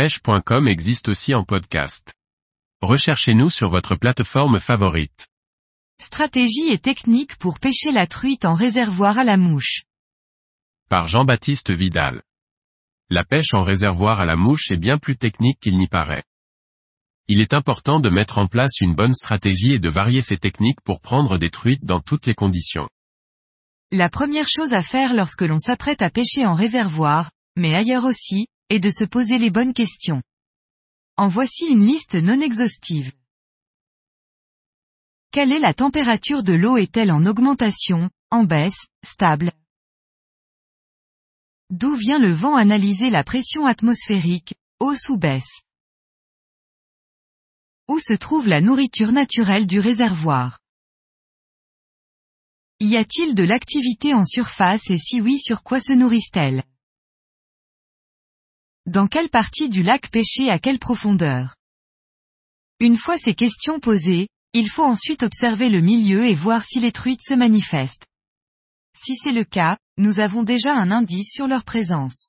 pêche.com existe aussi en podcast. Recherchez-nous sur votre plateforme favorite. Stratégie et technique pour pêcher la truite en réservoir à la mouche. Par Jean-Baptiste Vidal. La pêche en réservoir à la mouche est bien plus technique qu'il n'y paraît. Il est important de mettre en place une bonne stratégie et de varier ses techniques pour prendre des truites dans toutes les conditions. La première chose à faire lorsque l'on s'apprête à pêcher en réservoir, mais ailleurs aussi, est de se poser les bonnes questions. En voici une liste non exhaustive. Quelle est la température de l'eau est-elle en augmentation, en baisse, stable? D'où vient le vent analyser la pression atmosphérique, hausse ou baisse? Où se trouve la nourriture naturelle du réservoir? Y a-t-il de l'activité en surface et si oui sur quoi se nourrissent-elles? Dans quelle partie du lac pêcher à quelle profondeur? Une fois ces questions posées, il faut ensuite observer le milieu et voir si les truites se manifestent. Si c'est le cas, nous avons déjà un indice sur leur présence.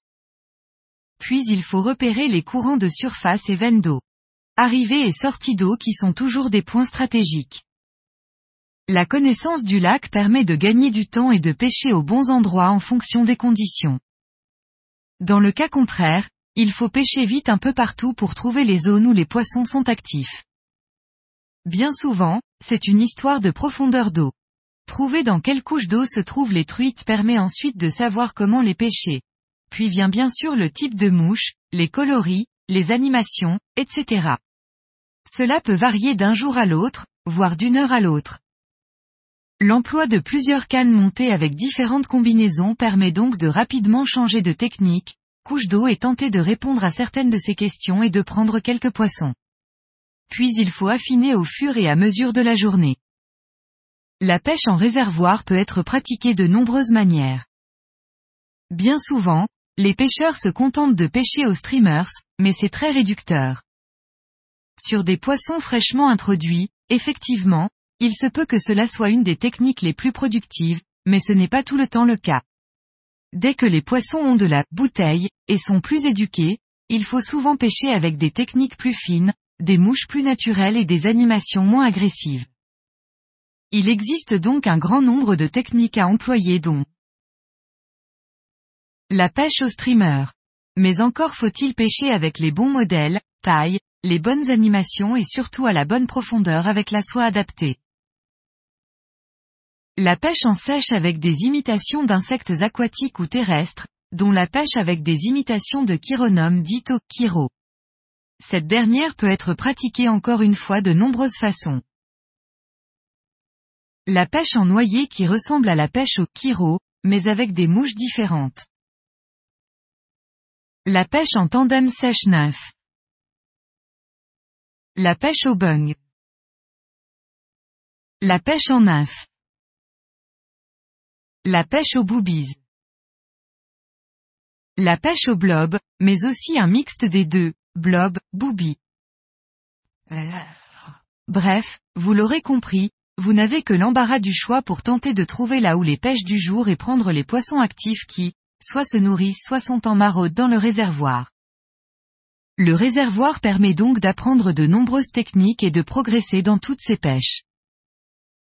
Puis il faut repérer les courants de surface et veines d'eau. Arrivée et sortie d'eau qui sont toujours des points stratégiques. La connaissance du lac permet de gagner du temps et de pêcher aux bons endroits en fonction des conditions. Dans le cas contraire, il faut pêcher vite un peu partout pour trouver les zones où les poissons sont actifs. Bien souvent, c'est une histoire de profondeur d'eau. Trouver dans quelle couche d'eau se trouvent les truites permet ensuite de savoir comment les pêcher. Puis vient bien sûr le type de mouche, les coloris, les animations, etc. Cela peut varier d'un jour à l'autre, voire d'une heure à l'autre. L'emploi de plusieurs cannes montées avec différentes combinaisons permet donc de rapidement changer de technique, couche d'eau et tenter de répondre à certaines de ces questions et de prendre quelques poissons. Puis il faut affiner au fur et à mesure de la journée. La pêche en réservoir peut être pratiquée de nombreuses manières. Bien souvent, les pêcheurs se contentent de pêcher aux streamers, mais c'est très réducteur. Sur des poissons fraîchement introduits, effectivement, il se peut que cela soit une des techniques les plus productives, mais ce n'est pas tout le temps le cas. Dès que les poissons ont de la bouteille, et sont plus éduqués, il faut souvent pêcher avec des techniques plus fines, des mouches plus naturelles et des animations moins agressives. Il existe donc un grand nombre de techniques à employer dont la pêche au streamer. Mais encore faut-il pêcher avec les bons modèles, tailles, les bonnes animations et surtout à la bonne profondeur avec la soie adaptée. La pêche en sèche avec des imitations d'insectes aquatiques ou terrestres, dont la pêche avec des imitations de chironomes dites au chiro. Cette dernière peut être pratiquée encore une fois de nombreuses façons. La pêche en noyer qui ressemble à la pêche au chiro, mais avec des mouches différentes. La pêche en tandem sèche nymphe. La pêche au bung. La pêche en nymphe. La pêche aux boobies. La pêche au blob, mais aussi un mixte des deux, blob, booby. Bref, vous l'aurez compris, vous n'avez que l'embarras du choix pour tenter de trouver là où les pêches du jour et prendre les poissons actifs qui, soit se nourrissent soit sont en maraude dans le réservoir. Le réservoir permet donc d'apprendre de nombreuses techniques et de progresser dans toutes ces pêches.